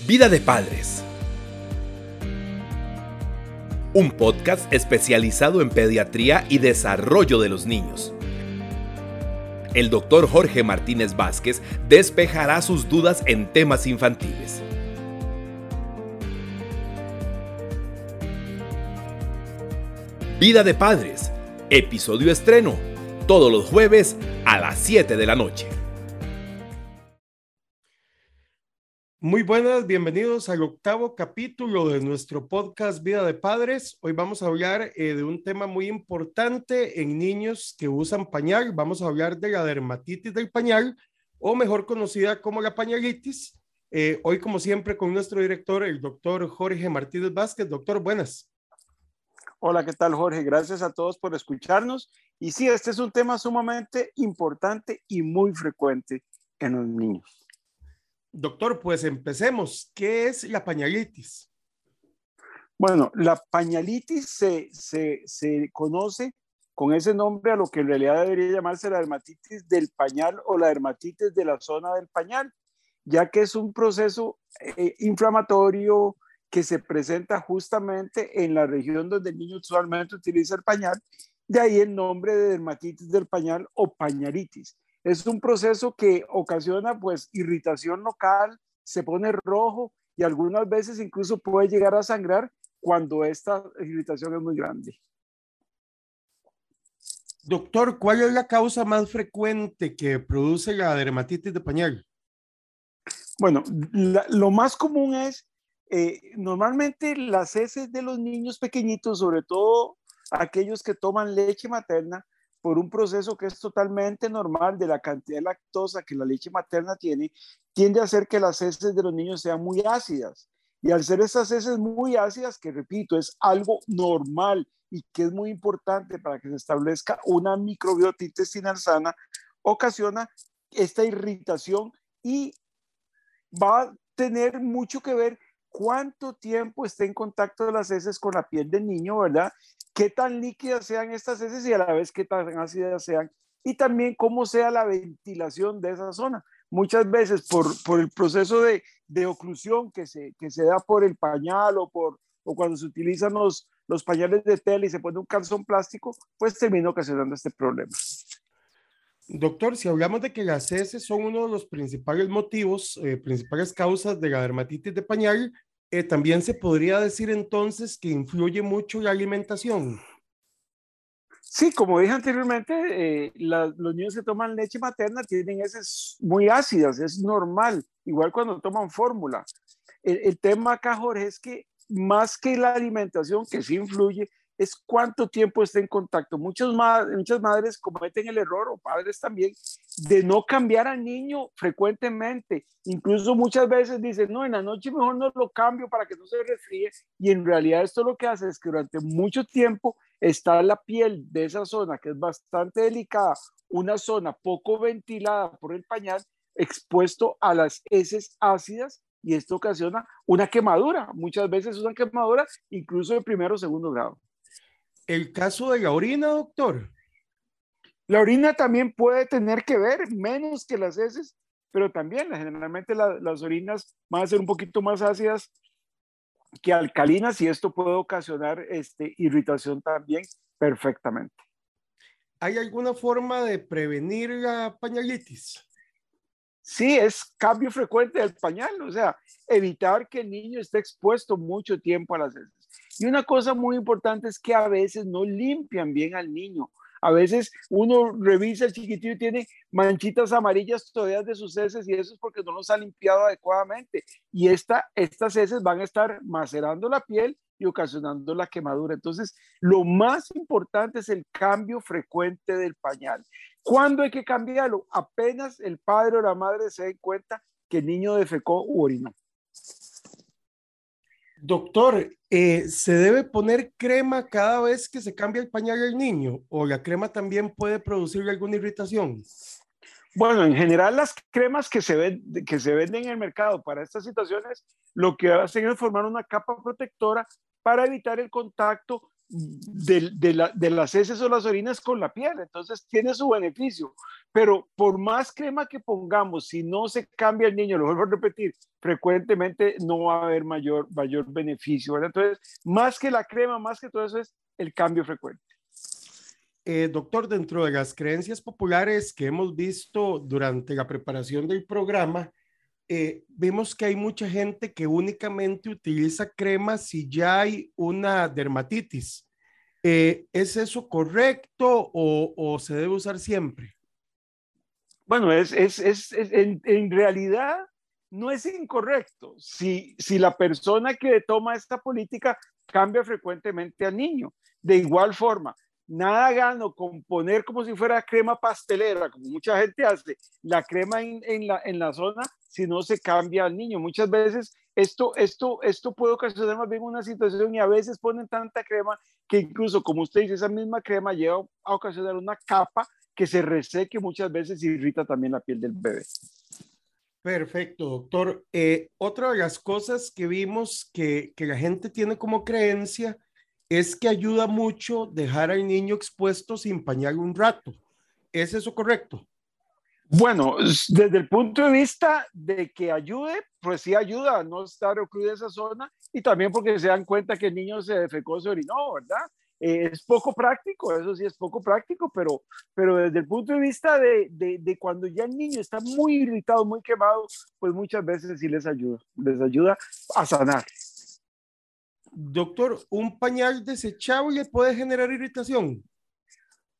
Vida de Padres. Un podcast especializado en pediatría y desarrollo de los niños. El doctor Jorge Martínez Vázquez despejará sus dudas en temas infantiles. Vida de Padres, episodio estreno, todos los jueves a las 7 de la noche. Muy buenas, bienvenidos al octavo capítulo de nuestro podcast Vida de Padres. Hoy vamos a hablar eh, de un tema muy importante en niños que usan pañal. Vamos a hablar de la dermatitis del pañal, o mejor conocida como la pañalitis. Eh, hoy, como siempre, con nuestro director, el doctor Jorge Martínez Vázquez. Doctor, buenas. Hola, ¿qué tal, Jorge? Gracias a todos por escucharnos. Y sí, este es un tema sumamente importante y muy frecuente en los niños. Doctor, pues empecemos. ¿Qué es la pañalitis? Bueno, la pañalitis se, se, se, conoce con ese nombre a lo que en realidad debería llamarse la dermatitis del pañal o la dermatitis de la zona del pañal, ya que es un proceso eh, inflamatorio que se presenta justamente en la región donde el niño usualmente utiliza el pañal, de ahí el nombre de dermatitis del pañal o pañalitis. Es un proceso que ocasiona pues irritación local, se pone rojo y algunas veces incluso puede llegar a sangrar cuando esta irritación es muy grande. Doctor, ¿cuál es la causa más frecuente que produce la dermatitis de pañal? Bueno, lo más común es eh, normalmente las heces de los niños pequeñitos, sobre todo aquellos que toman leche materna, por un proceso que es totalmente normal de la cantidad de lactosa que la leche materna tiene, tiende a hacer que las heces de los niños sean muy ácidas. Y al ser estas heces muy ácidas, que repito, es algo normal y que es muy importante para que se establezca una microbiota intestinal sana, ocasiona esta irritación y va a tener mucho que ver cuánto tiempo está en contacto las heces con la piel del niño, ¿verdad? Qué tan líquidas sean estas heces y a la vez qué tan ácidas sean y también cómo sea la ventilación de esa zona. Muchas veces por, el proceso de, de oclusión que se, da por el pañal o, por, cuando se utilizan los, pañales de tela y se pone un calzón plástico, pues termina ocasionando este problema. Doctor, si hablamos de que las heces son uno de los principales motivos, eh, principales causas de la dermatitis de pañal, eh, también se podría decir entonces que influye mucho la alimentación. Sí, como dije anteriormente, eh, los niños que toman leche materna tienen heces muy ácidas, es normal, igual cuando toman fórmula. El, tema acá, es que más que la alimentación, que sí influye, es cuánto tiempo está en contacto. Muchas, muchas madres cometen el error, o padres también, de no cambiar al niño frecuentemente. Incluso muchas veces dicen, no, en la noche mejor no lo cambio para que no se resfríe. Y en realidad esto lo que hace es que durante mucho tiempo está la piel de esa zona, que es bastante delicada, una zona poco ventilada por el pañal, expuesto a las heces ácidas y esto ocasiona una quemadura. Muchas veces una quemadura incluso de primero o segundo grado. El caso de la orina, doctor. La orina también puede tener que ver, menos que las heces, pero también generalmente las orinas van a ser un poquito más ácidas que alcalinas y esto puede ocasionar este, irritación también perfectamente. ¿Hay alguna forma de prevenir la pañalitis? Sí, es cambio frecuente del pañal, o sea, evitar que el niño esté expuesto mucho tiempo a las heces. Y una cosa muy importante es que a veces no limpian bien al niño. A veces uno revisa el chiquitillo y tiene manchitas amarillas todavía de sus heces y eso es porque no los ha limpiado adecuadamente. Y esta, estas heces van a estar macerando la piel y ocasionando la quemadura. Entonces, lo más importante es el cambio frecuente del pañal. ¿Cuándo hay que cambiarlo? Apenas el padre o la madre se den cuenta que el niño defecó u orinó. Doctor, eh, ¿se debe poner crema cada vez que se cambia el pañal del niño o la crema también puede producir alguna irritación? Bueno, en general las cremas que se, ven, que se venden en el mercado para estas situaciones lo que hacen es formar una capa protectora para evitar el contacto de, la, de, las heces o las orinas con la piel, entonces tiene su beneficio. Pero por más crema que pongamos, si no se cambia el niño, lo vuelvo a repetir, frecuentemente no va a haber mayor, mayor beneficio. Entonces, más que la crema, más que todo eso es el cambio frecuente. Eh, doctor, dentro de las creencias populares que hemos visto durante la preparación del programa, eh, vemos que hay mucha gente que únicamente utiliza crema si ya hay una dermatitis. Eh, ¿Es eso correcto o, se debe usar siempre? Bueno, es, es, es, en, en, realidad no es incorrecto. Si, si la persona que toma esta política cambia frecuentemente al niño. De igual forma, nada gano con poner como si fuera crema pastelera, como mucha gente hace, la crema en, la, en la zona si no se cambia al niño. Muchas veces esto, esto, esto puede ocasionar más bien una situación y a veces ponen tanta crema que incluso, como usted dice, esa misma crema lleva a ocasionar una capa que se reseque muchas veces y irrita también la piel del bebé. Perfecto, doctor. Eh, otra de las cosas que vimos que, que la gente tiene como creencia es que ayuda mucho dejar al niño expuesto sin pañal un rato. ¿Es eso correcto? Bueno, desde el punto de vista de que ayude, pues sí ayuda a no estar en esa zona y también porque se dan cuenta que el niño se defecó, se orinó, ¿verdad? Eh, es poco práctico, eso sí es poco práctico, pero, pero desde el punto de vista de, de, de, cuando ya el niño está muy irritado, muy quemado, pues muchas veces sí les ayuda, les ayuda a sanar. Doctor, ¿un pañal desechable puede generar irritación?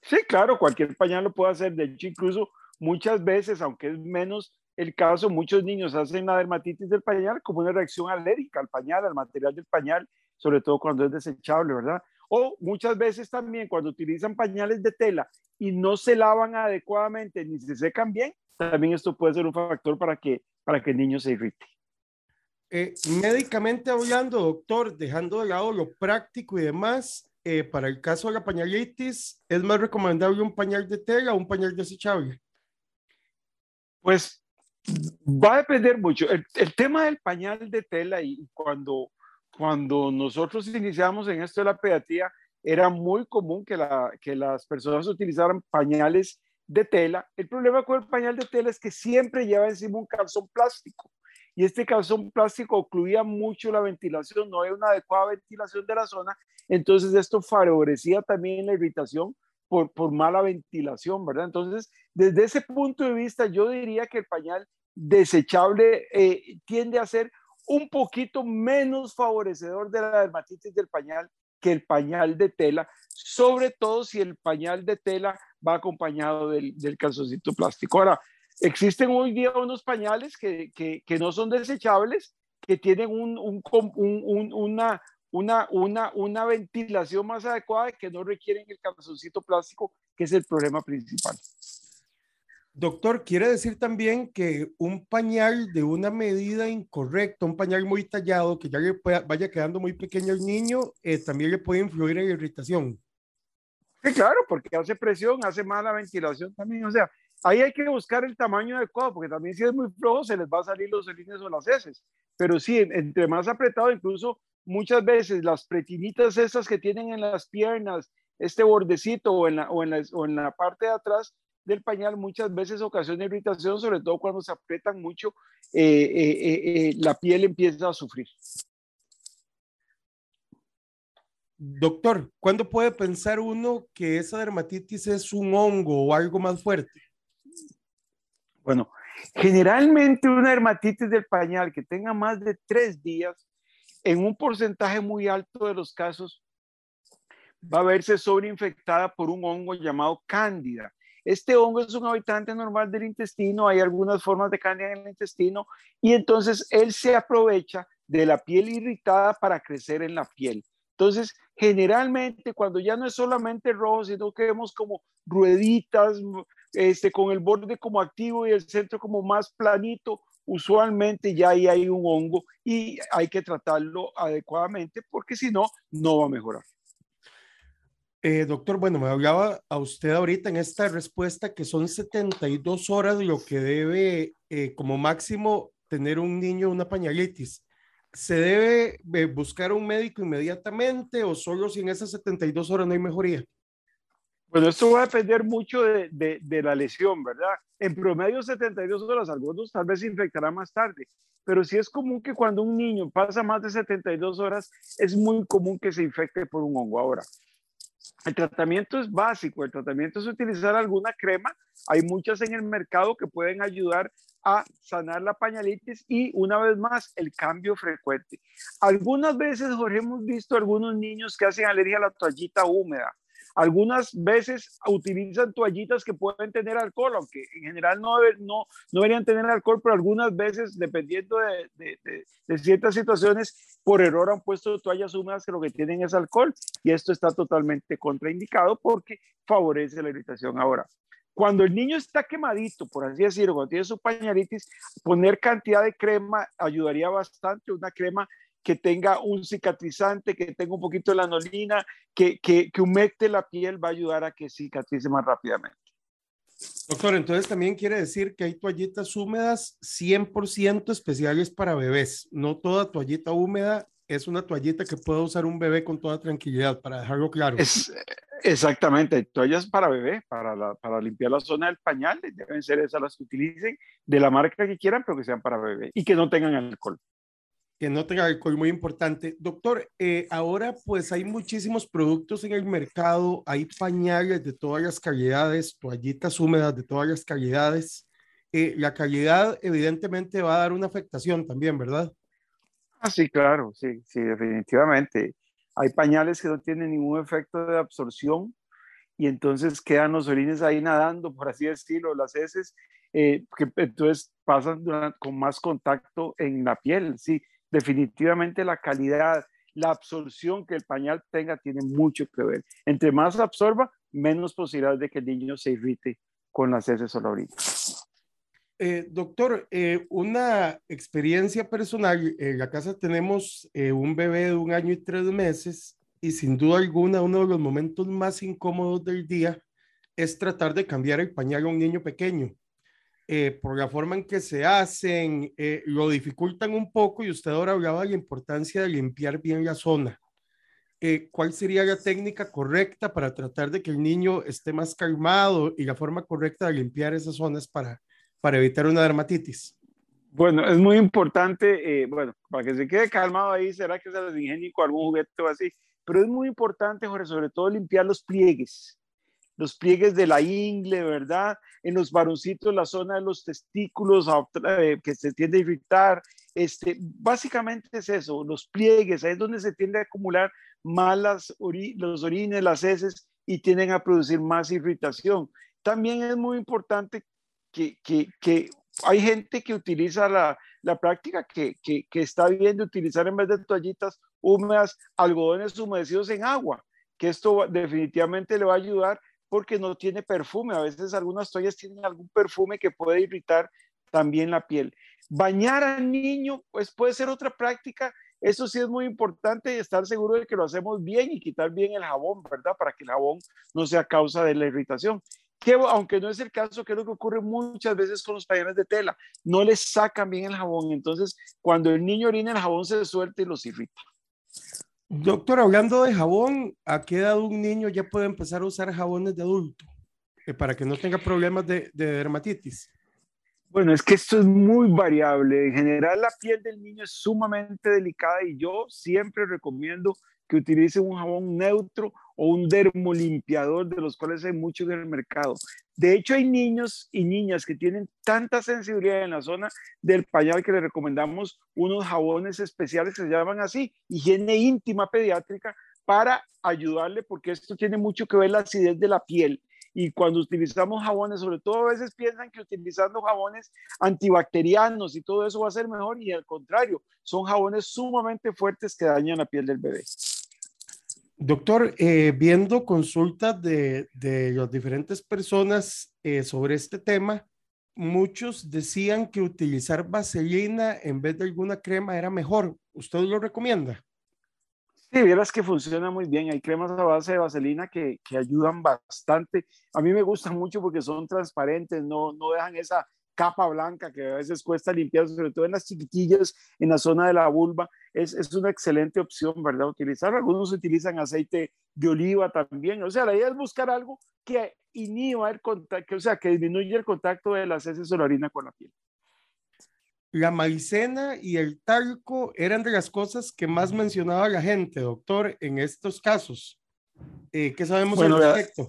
Sí, claro, cualquier pañal lo puede hacer. De hecho, incluso muchas veces, aunque es menos el caso, muchos niños hacen la dermatitis del pañal como una reacción alérgica al pañal, al material del pañal, sobre todo cuando es desechable, ¿verdad? O muchas veces también cuando utilizan pañales de tela y no se lavan adecuadamente ni se secan bien, también esto puede ser un factor para que, para que el niño se irrite. Eh, médicamente hablando, doctor, dejando de lado lo práctico y demás, eh, para el caso de la pañalitis, ¿es más recomendable un pañal de tela o un pañal desechable? Pues va a depender mucho. El, tema del pañal de tela y cuando, cuando nosotros iniciamos en esto de la pediatría, era muy común que, la, que las personas utilizaran pañales de tela. El problema con el pañal de tela es que siempre lleva encima un calzón plástico y este calzón plástico ocluía mucho la ventilación, no hay una adecuada ventilación de la zona, entonces esto favorecía también la irritación por, por mala ventilación, ¿verdad? Entonces, desde ese punto de vista, yo diría que el pañal desechable eh, tiende a ser un poquito menos favorecedor de la dermatitis del pañal que el pañal de tela, sobre todo si el pañal de tela va acompañado del, del calzoncito plástico. Ahora, Existen hoy día unos pañales que, que, que no son desechables, que tienen un, un, un, una, una, una, una ventilación más adecuada que no requieren el calzoncito plástico, que es el problema principal. Doctor, quiere decir también que un pañal de una medida incorrecta, un pañal muy tallado, que ya le vaya quedando muy pequeño al niño, eh, también le puede influir en la irritación. Sí, claro, porque hace presión, hace mala ventilación también. O sea, Ahí hay que buscar el tamaño adecuado, porque también si es muy flojo se les va a salir los líneas o las heces. Pero sí, entre más apretado, incluso muchas veces las pretinitas esas que tienen en las piernas, este bordecito o en la, o en la, o en la parte de atrás del pañal, muchas veces ocasiona irritación, sobre todo cuando se apretan mucho, eh, eh, eh, la piel empieza a sufrir. Doctor, ¿cuándo puede pensar uno que esa dermatitis es un hongo o algo más fuerte? Bueno, generalmente una dermatitis del pañal que tenga más de tres días, en un porcentaje muy alto de los casos, va a verse sobreinfectada por un hongo llamado cándida. Este hongo es un habitante normal del intestino, hay algunas formas de cándida en el intestino y entonces él se aprovecha de la piel irritada para crecer en la piel. Entonces, generalmente cuando ya no es solamente rojo, sino que vemos como rueditas, este, con el borde como activo y el centro como más planito, usualmente ya ahí hay un hongo y hay que tratarlo adecuadamente porque si no, no va a mejorar. Eh, doctor, bueno, me hablaba a usted ahorita en esta respuesta que son 72 horas lo que debe eh, como máximo tener un niño una pañalitis. ¿se debe eh, buscar un médico inmediatamente o solo si en esas 72 horas no hay mejoría? Bueno, esto va a depender mucho de, de, la lesión, ¿verdad? En promedio 72 horas, algunos tal vez se infectarán más tarde, pero sí es común que cuando un niño pasa más de 72 horas, es muy común que se infecte por un hongo. Ahora, el tratamiento es básico, el tratamiento es utilizar alguna crema, hay muchas en el mercado que pueden ayudar a sanar la pañalitis y una vez más el cambio frecuente. Algunas veces, Jorge, hemos visto algunos niños que hacen alergia a la toallita húmeda algunas veces utilizan toallitas que pueden tener alcohol, aunque en general no, no, no deberían tener alcohol, pero algunas veces, dependiendo de, de, de, ciertas situaciones, por error han puesto toallas húmedas que lo que tienen es alcohol y esto está totalmente contraindicado porque favorece la irritación. Ahora, cuando el niño está quemadito, por así decirlo, cuando tiene su pañalitis, poner cantidad de crema ayudaría bastante, una crema que tenga un cicatrizante, que tenga un poquito de lanolina, que, que, que humecte la piel, va a ayudar a que cicatrice más rápidamente. Doctor, entonces también quiere decir que hay toallitas húmedas 100% especiales para bebés. No toda toallita húmeda es una toallita que puede usar un bebé con toda tranquilidad, para dejarlo claro. Es, exactamente, toallas para bebé, para, para limpiar la zona del pañal, deben ser esas las que utilicen, de la marca que quieran, pero que sean para bebé y que no tengan alcohol que no tenga alcohol, muy importante. Doctor, eh, ahora pues hay muchísimos productos en el mercado, hay pañales de todas las calidades, toallitas húmedas de todas las calidades. Eh, la calidad evidentemente va a dar una afectación también, ¿verdad? Ah, sí, claro, sí, sí, definitivamente. Hay pañales que no tienen ningún efecto de absorción y entonces quedan los orines ahí nadando, por así decirlo, las heces, eh, que entonces pasan con más contacto en la piel, sí definitivamente la calidad, la absorción que el pañal tenga tiene mucho que ver. Entre más absorba, menos posibilidad de que el niño se irrite con las heces o la orina. Eh, doctor, eh, una experiencia personal. En la casa tenemos eh, un bebé de un año y tres meses y sin duda alguna uno de los momentos más incómodos del día es tratar de cambiar el pañal a un niño pequeño. Eh, por la forma en que se hacen, eh, lo dificultan un poco y usted ahora hablaba de la importancia de limpiar bien la zona. Eh, ¿Cuál sería la técnica correcta para tratar de que el niño esté más calmado y la forma correcta de limpiar esas zonas para, para evitar una dermatitis? Bueno, es muy importante, bueno, para que se quede calmado ahí, será que se les ingénico algún juguete o así, pero es muy importante, Jorge, sobre todo limpiar los pliegues los pliegues de la ingle, ¿verdad? En los varoncitos, la zona de los testículos eh, que se tiende a irritar. Este, básicamente es eso, los pliegues, ahí es donde se tiende a acumular malas los orines, las heces y tienden a producir más irritación. También es muy importante que, que, que hay gente que utiliza la, la práctica que, que, que, está bien de utilizar en vez de toallitas húmedas, algodones humedecidos en agua, que esto definitivamente le va a ayudar porque no tiene perfume. A veces algunas toallas tienen algún perfume que puede irritar también la piel. Bañar al niño, pues puede ser otra práctica. Eso sí es muy importante estar seguro de que lo hacemos bien y quitar bien el jabón, ¿verdad? Para que el jabón no sea causa de la irritación. Que aunque no es el caso, que es lo que ocurre muchas veces con los pañales de tela, no les sacan bien el jabón. Entonces, cuando el niño orina, el jabón se suelta y los irrita. Doctor, hablando de jabón, ¿a qué edad un niño ya puede empezar a usar jabones de adulto eh, para que no tenga problemas de, de, dermatitis? Bueno, es que esto es muy variable. En general, la piel del niño es sumamente delicada y yo siempre recomiendo que utilice un jabón neutro o un dermolimpiador, de los cuales hay muchos en el mercado. De hecho, hay niños y niñas que tienen tanta sensibilidad en la zona del pañal que les recomendamos unos jabones especiales que se llaman así, higiene íntima pediátrica, para ayudarle, porque esto tiene mucho que ver la acidez de la piel. Y cuando utilizamos jabones, sobre todo a veces piensan que utilizando jabones antibacterianos y todo eso va a ser mejor, y al contrario, son jabones sumamente fuertes que dañan la piel del bebé. Doctor, eh, viendo consultas de, de, las diferentes personas eh, sobre este tema, muchos decían que utilizar vaselina en vez de alguna crema era mejor. ¿Usted lo recomienda? Sí, vieras que funciona muy bien. Hay cremas a base de vaselina que, que ayudan bastante. A mí me gustan mucho porque son transparentes, no, no dejan esa capa blanca que a veces cuesta limpiar, sobre todo en las chiquitillas, en la zona de la vulva, es, es una excelente opción, ¿verdad? Utilizar, algunos utilizan aceite de oliva también, o sea, la idea es buscar algo que inhiba el contacto, o sea, que disminuya el contacto de las heces o la orina con la piel. La maicena y el talco eran de las cosas que más mencionaba la gente, doctor, en estos casos. Eh, ¿Qué sabemos al respecto?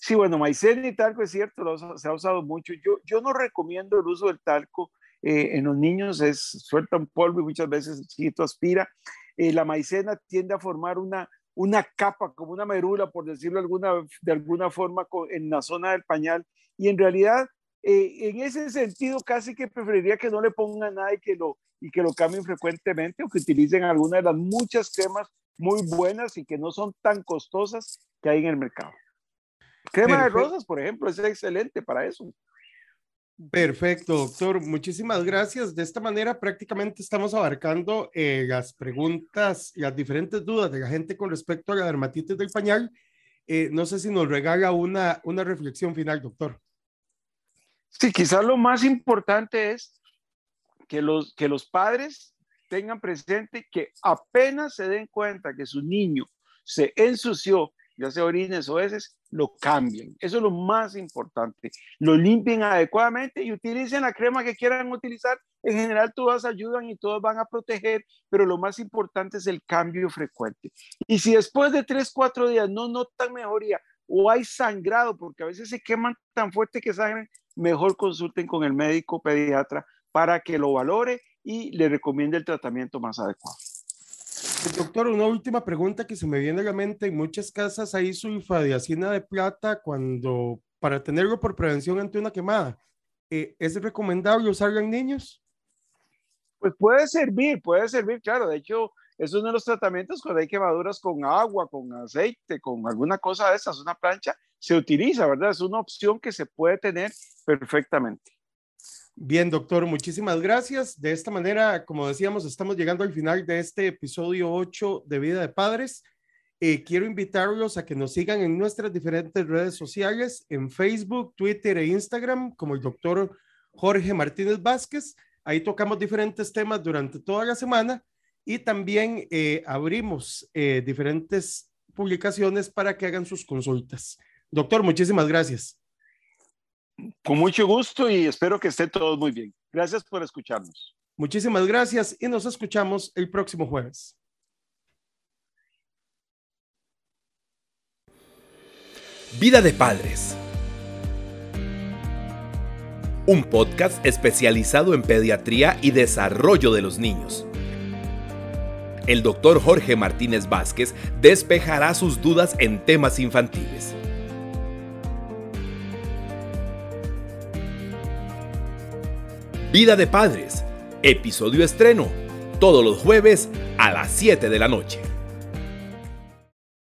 Sí, bueno, maicena y talco es cierto, se ha usado mucho. Yo, yo no recomiendo el uso del talco eh, en los niños, es suelta un polvo y muchas veces el chiquito aspira. Eh, la maicena tiende a formar una, una capa, como una merula, por decirlo alguna, de alguna forma, en la zona del pañal. Y en realidad, eh, en ese sentido, casi que preferiría que no le pongan nada y que lo, y que lo cambien frecuentemente o que utilicen alguna de las muchas cremas muy buenas y que no son tan costosas que hay en el mercado. Crema de rosas, por ejemplo, es excelente para eso. Perfecto, doctor. Muchísimas gracias. De esta manera prácticamente estamos abarcando eh, las preguntas y las diferentes dudas de la gente con respecto a la dermatitis del pañal. Eh, no sé si nos regala una, una reflexión final, doctor. Sí, quizás lo más importante es que los, que los padres tengan presente que apenas se den cuenta que su niño se ensució ya sea orines o heces, lo cambien. Eso es lo más importante. Lo limpien adecuadamente y utilicen la crema que quieran utilizar. En general todas ayudan y todas van a proteger, pero lo más importante es el cambio frecuente. Y si después de 3, 4 días no notan mejoría o hay sangrado, porque a veces se queman tan fuerte que sangren, mejor consulten con el médico pediatra para que lo valore y le recomiende el tratamiento más adecuado. Doctor, una última pregunta que se me viene a la mente. En muchas casas hay sulfadiacina de plata cuando, para tenerlo por prevención ante una quemada. Eh, ¿Es recomendable usarlo en niños? Pues puede servir, puede servir, claro. De hecho, es uno de los tratamientos cuando hay quemaduras con agua, con aceite, con alguna cosa de esas, una plancha, se utiliza, ¿verdad? Es una opción que se puede tener perfectamente. Bien, doctor, muchísimas gracias. De esta manera, como decíamos, estamos llegando al final de este episodio 8 de Vida de Padres. Eh, quiero invitarlos a que nos sigan en nuestras diferentes redes sociales, en Facebook, Twitter e Instagram, como el doctor Jorge Martínez Vázquez. Ahí tocamos diferentes temas durante toda la semana y también eh, abrimos eh, diferentes publicaciones para que hagan sus consultas. Doctor, muchísimas gracias. Con mucho gusto y espero que estén todos muy bien. Gracias por escucharnos. Muchísimas gracias y nos escuchamos el próximo jueves. Vida de Padres. Un podcast especializado en pediatría y desarrollo de los niños. El doctor Jorge Martínez Vázquez despejará sus dudas en temas infantiles Vida de Padres, episodio estreno, todos los jueves a las 7 de la noche.